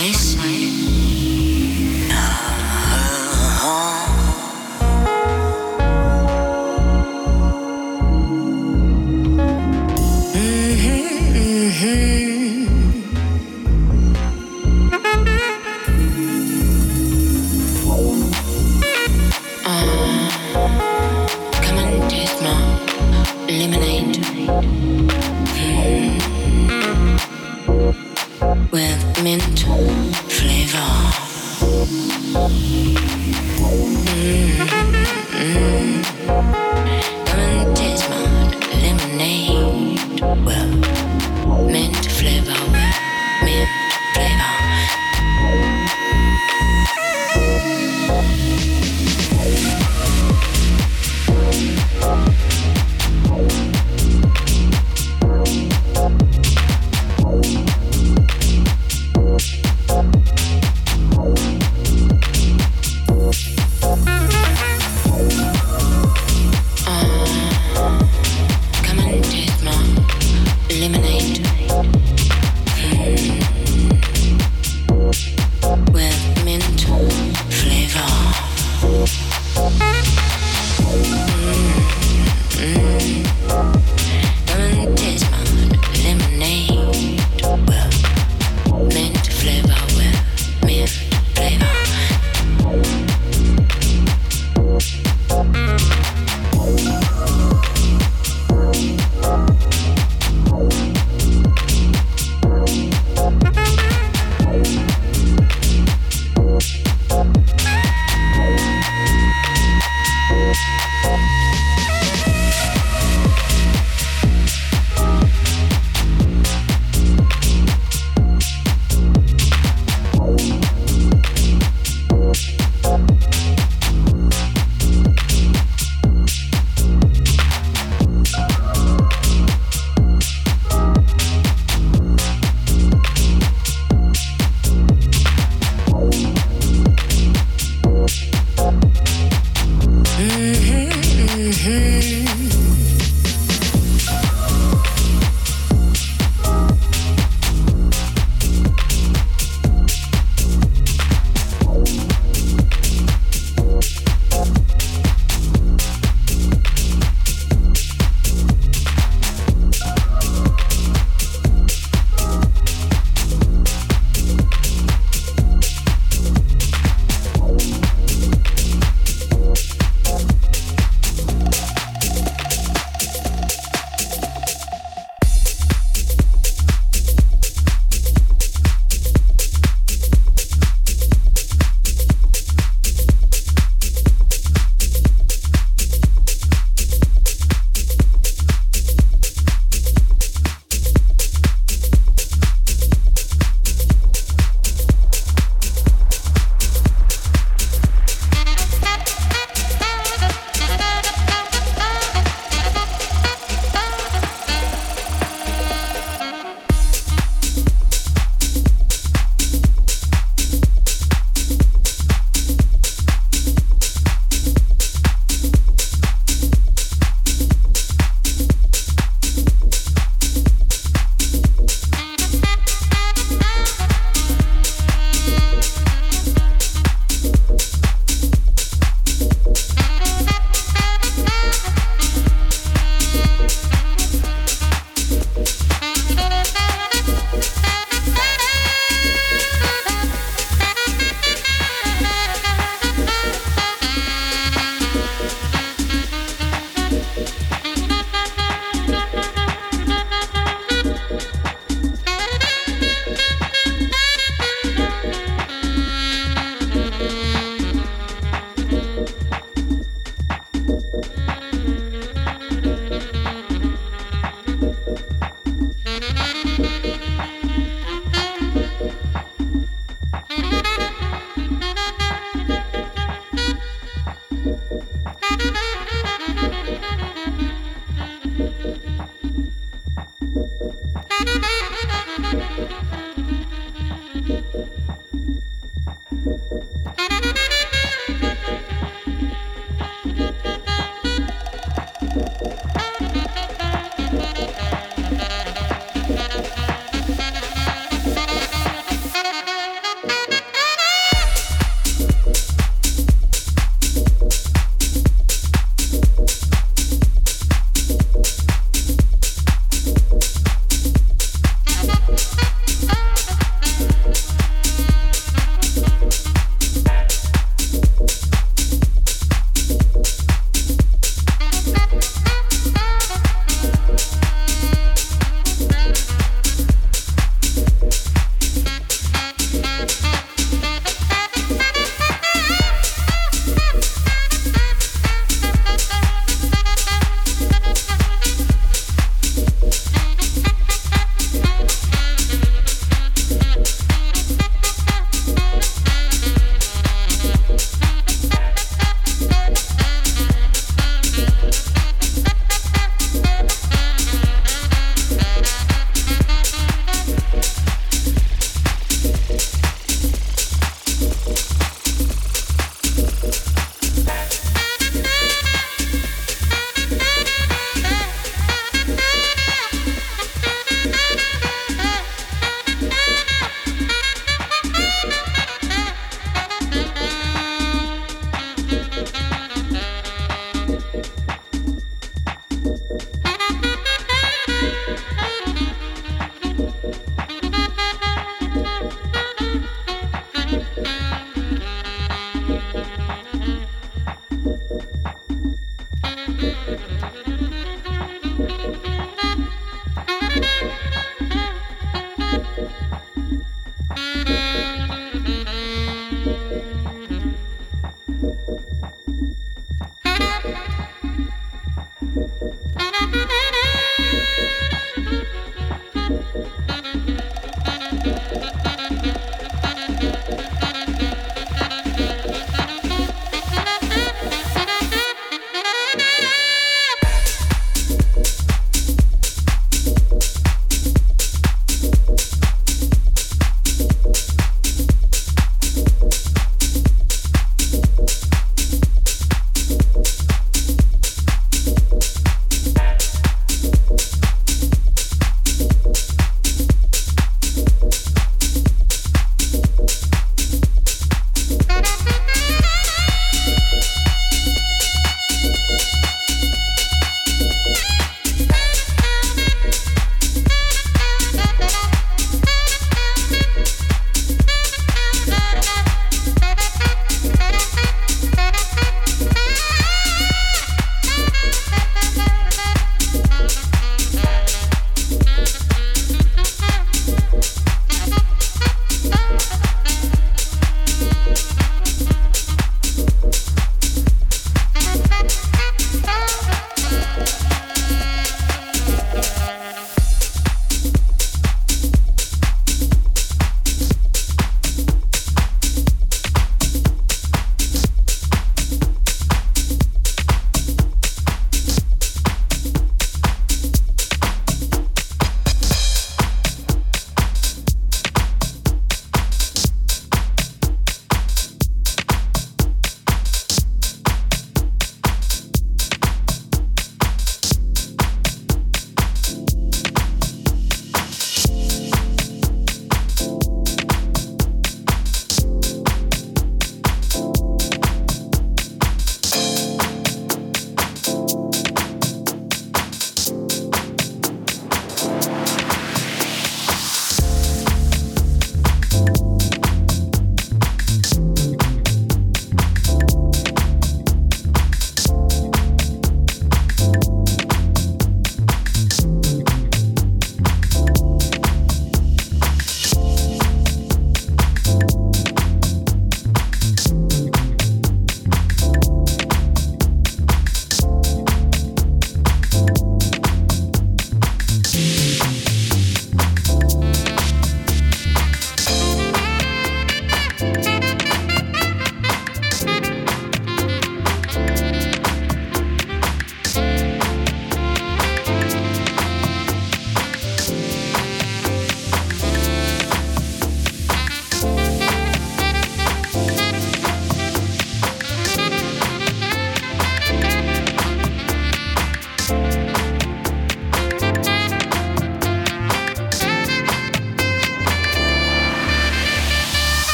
mais. mais.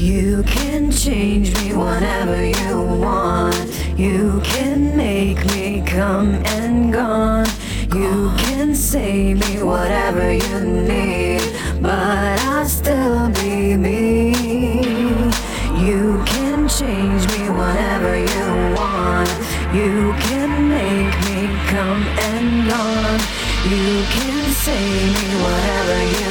You can change me whenever you want. You can make me come and gone. You can say me whatever you need, but I'll still be me. You can change me whenever you want. You can make me come and gone. You can say me whatever you